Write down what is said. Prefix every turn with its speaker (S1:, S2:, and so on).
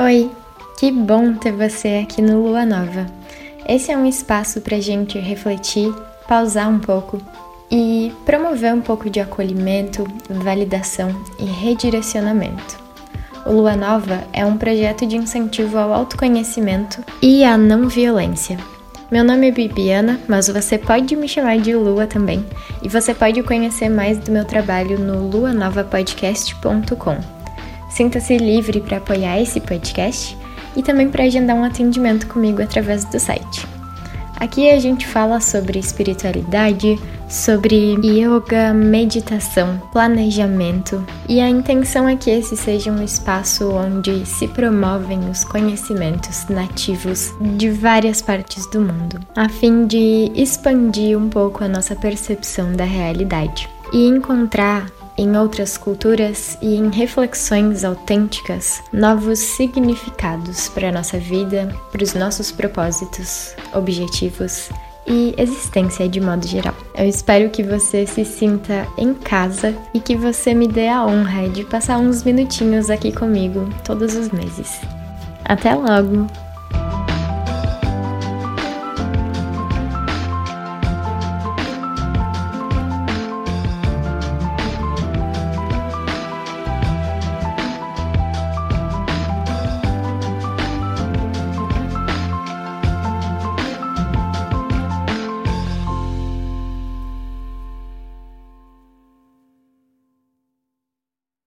S1: Oi, que bom ter você aqui no Lua Nova. Esse é um espaço para gente refletir, pausar um pouco e promover um pouco de acolhimento, validação e redirecionamento. O Lua Nova é um projeto de incentivo ao autoconhecimento e à não violência. Meu nome é Bibiana, mas você pode me chamar de Lua também, e você pode conhecer mais do meu trabalho no luanovapodcast.com. Sinta-se livre para apoiar esse podcast e também para agendar um atendimento comigo através do site. Aqui a gente fala sobre espiritualidade, sobre yoga, meditação, planejamento, e a intenção é que esse seja um espaço onde se promovem os conhecimentos nativos de várias partes do mundo, a fim de expandir um pouco a nossa percepção da realidade e encontrar em outras culturas e em reflexões autênticas novos significados para a nossa vida, para os nossos propósitos, objetivos e existência de modo geral. Eu espero que você se sinta em casa e que você me dê a honra de passar uns minutinhos aqui comigo todos os meses. Até logo!